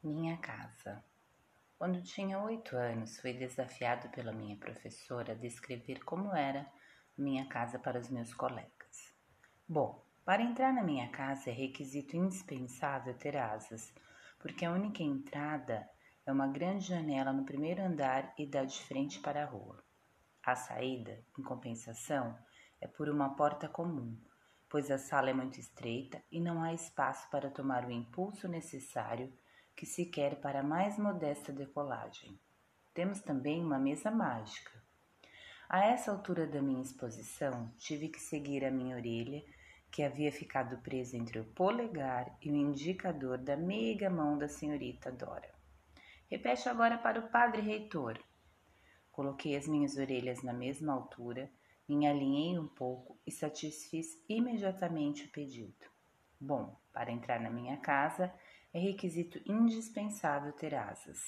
Minha casa. Quando tinha oito anos, fui desafiado pela minha professora a descrever como era minha casa para os meus colegas. Bom, para entrar na minha casa é requisito indispensável ter asas, porque a única entrada é uma grande janela no primeiro andar e dá de frente para a rua. A saída, em compensação, é por uma porta comum, pois a sala é muito estreita e não há espaço para tomar o impulso necessário que se quer para a mais modesta decolagem. Temos também uma mesa mágica. A essa altura da minha exposição, tive que seguir a minha orelha, que havia ficado presa entre o polegar e o indicador da meiga mão da senhorita Dora. Repete agora para o padre reitor. Coloquei as minhas orelhas na mesma altura, me alinhei um pouco e satisfiz imediatamente o pedido. Bom, para entrar na minha casa, é requisito indispensável ter asas.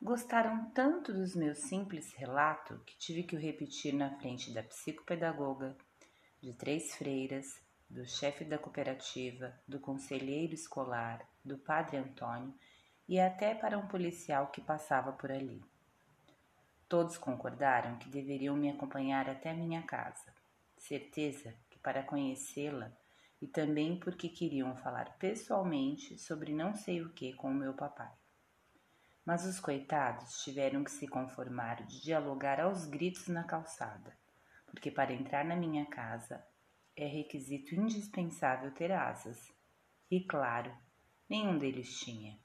Gostaram tanto dos meus simples relatos que tive que o repetir na frente da psicopedagoga, de três freiras, do chefe da cooperativa, do conselheiro escolar, do padre Antônio e até para um policial que passava por ali. Todos concordaram que deveriam me acompanhar até minha casa. Certeza que para conhecê-la e também porque queriam falar pessoalmente sobre não sei o que com o meu papai. Mas os coitados tiveram que se conformar de dialogar aos gritos na calçada, porque para entrar na minha casa é requisito indispensável ter asas. E claro, nenhum deles tinha.